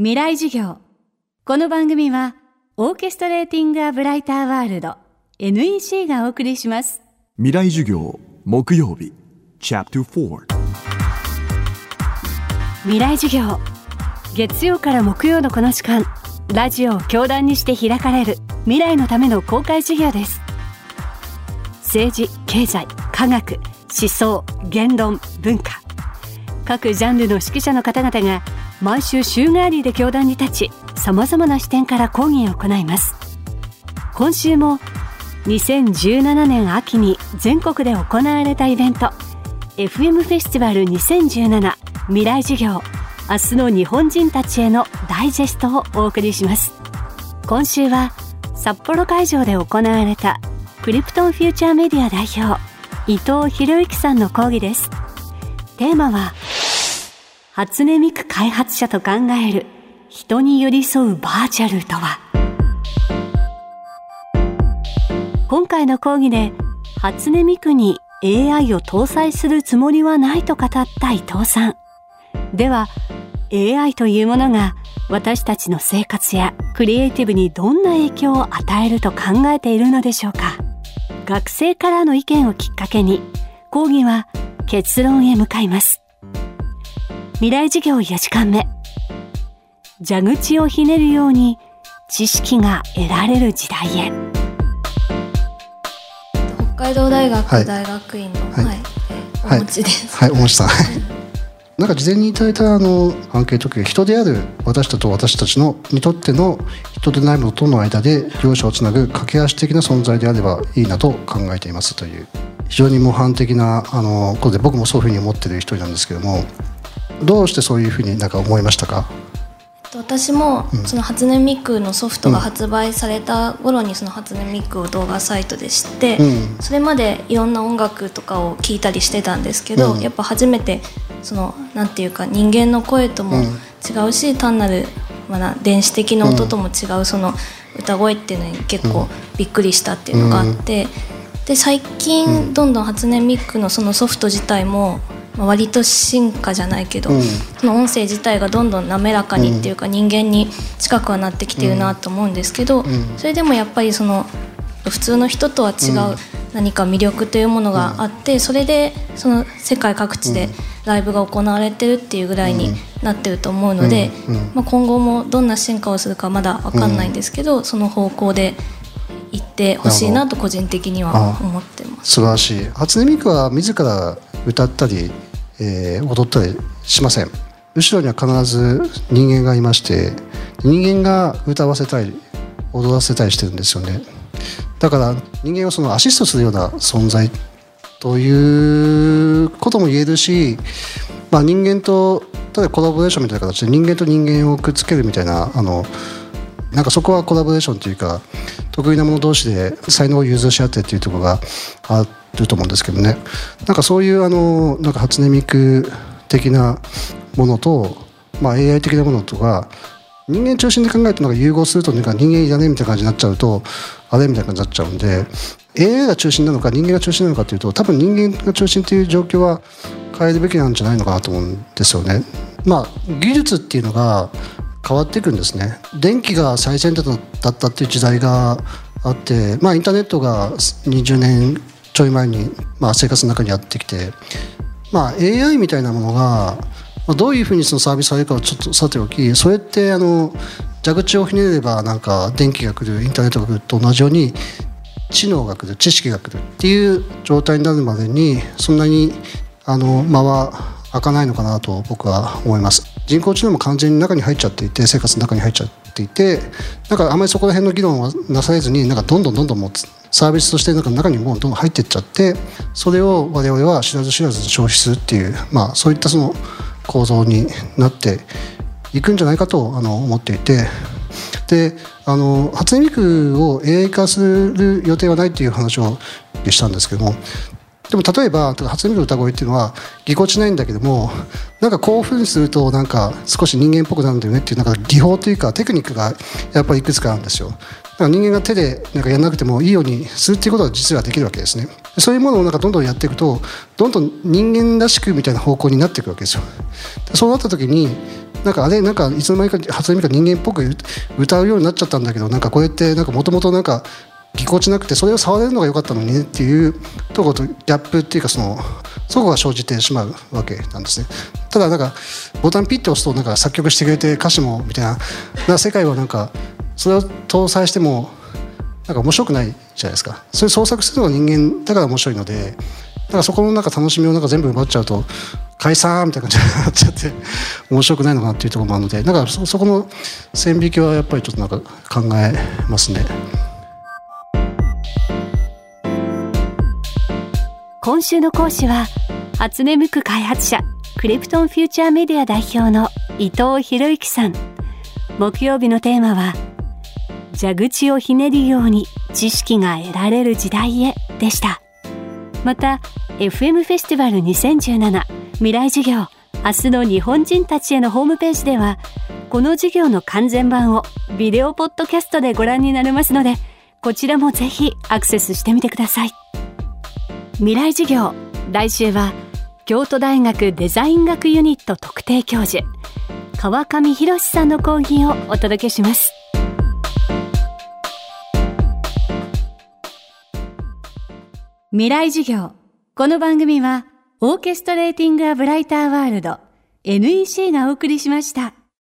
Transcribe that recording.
未来授業。この番組はオーケストレーティング・ア・ブライター・ワールド NEC がお送りします。未来授業木曜日チャプター未来授業。月曜から木曜のこの時間ラジオを教壇にして開かれる未来のための公開授業です。政治経済科学思想言論文化。各ジャンルの指揮者の方々が毎週週替わりで教壇に立ち様々な視点から講義を行います。今週も2017年秋に全国で行われたイベント FM フェスティバル2017未来授業明日の日本人たちへのダイジェストをお送りします。今週は札幌会場で行われたクリプトンフューチャーメディア代表伊藤博之さんの講義です。テーマは初音ミク開発者と考える人に寄り添うバーチャルとは。今回の講義で初音ミクに AI を搭載するつもりはないと語った伊藤さん。では AI というものが私たちの生活やクリエイティブにどんな影響を与えると考えているのでしょうか。学生からの意見をきっかけに講義は結論へ向かいます。未来授業4時間目。蛇口をひねるように知識が得られる時代へ。北海道大学はい。大学院の、はい。はい。えーお持ちです。はい、おもちさん。なんか事前にいただいたあのアンケート結果人である私たちと私たちのにとっての人でないものとの間で両者をつなぐ架け橋的な存在であればいいなと考えていますという非常に模範的なあのことで僕もそういうふうに思ってる一人なんですけどもどうしてそういうふうになんか思いましたか？私もその初音ミクのソフトが発売された頃にその初音ミクを動画サイトで知って、うん。それまでいろんな音楽とかを聞いたりしてたんですけど、うん。やっぱ初めてそのなんていうか人間の声とも違うし、単なる、まあな、電子的な音とも違うその歌声っていうのに結構びっくりしたっていうのがあって、で最近どんどん初音ミクのそのソフト自体も、まあ、割と進化じゃないけど、うん。その音声自体がどんどん滑らかにっていうか人間に近くはなってきてるなと思うんですけど、それでもやっぱりその普通の人とは違う何か魅力というものがあってそれでその世界各地でライブが行われてるっていうぐらいになってると思うので、まあ、今後もどんな進化をするかまだ分かんないんですけど、その方向で行ってほしいなと個人的には思ってます。素晴らしい。初音ミクは自ら歌ったり、えー踊ったりしません。後ろには必ず人間がいまして人間が歌わせたり踊らせたりしてるんですよね。だから人間をそのアシストするような存在ということも言えるし、まあ、人間と例えばコラボレーションみたいな形で人間と人間をくっつけるみたいなあのなんかそこはコラボレーションというか得意な者同士で才能を融通し合ってっていうところがあっると思うんですけどねなんかそういうあのなんか初音ミク的なものと、まあ、AI 的なものとか人間中心で考えてなんか融合するとなんか人間いらねえみたいな感じになっちゃうとあれみたいな感じになっちゃうんで AI が中心なのか人間が中心なのかというと多分人間が中心という状況は変えるべきなんじゃないのかなと思うんですよね。まあ技術っていうのが変わっていくんですね電気が最先端だったっていう時代があって、まあ、インターネットが20年ちょい前に、まあ、生活の中にやってきて、まあ、AI みたいなものが、まあ、どういうふうにそのサービスされるかをちょっとさておきそれってあの蛇口をひねればなんか電気が来るインターネットが来ると同じように知能が来る知識が来るっていう状態になるまでにそんなにあの間は開かないのかなと僕は思います。人工知能も完全に中に入っちゃっていて生活の中に入っちゃっていてなんかあまりそこら辺の議論はなされずになんかどんどんどんどんもうサービスとしてなんか中にもうどんどん入っていっちゃってそれを我々は知らず知らず消費するっていう、まあ、そういったその構造になっていくんじゃないかとあの思っていてであの初音ミクを AI 化する予定はないっていう話をしたんですけどもでも例えば初音ミクの歌声っていうのはぎこちないんだけどもなんか興奮するとなんか少し人間っぽくなるんだよねっていうなんか技法というかテクニックがやっぱりいくつかあるんですよ。人間が手でなんかやらなくてもいいようにするっていうことは実はできるわけですね。そういうものをなんかどんどんやっていくとどんどん人間らしくみたいな方向になっていくわけですよ。そうなった時になんかあれなんかいつの間にか初音ミクが人間っぽく歌うようになっちゃったんだけどなんかこうやってなんかもともとなんかぎこちなくてそれを触れるのが良かったのにねっていうところとギャップっていうかそのそこが生じてしまうわけなんですねただなんかボタンピッて押すとなんか作曲してくれて歌詞もみたいなな世界はなんかそれを搭載してもなんか面白くないじゃないですかそれ創作するのが人間だから面白いのでだからそこのなんか楽しみをなんか全部奪っちゃうと解散みたいな感じになっちゃって面白くないのかなっていうところもあるのでだからそそこの線引きはやっぱりちょっとなんか考えますね。今週の講師は初音ミク開発者クリプトンフューチャーメディア代表の伊藤博之さん。木曜日のテーマは蛇口をひねるように知識が得られる時代へでした。また FM フェスティバル2017未来事業明日の日本人たちへのホームページではこの授業の完全版をビデオポッドキャストでご覧になれますのでこちらもぜひアクセスしてみてください。未来授業来週は京都大学デザイン学ユニット特定教授川上博さんの講義をお届けします未来授業この番組はオーケストレーティング・ア・ブライター・ワールド NEC がお送りしました。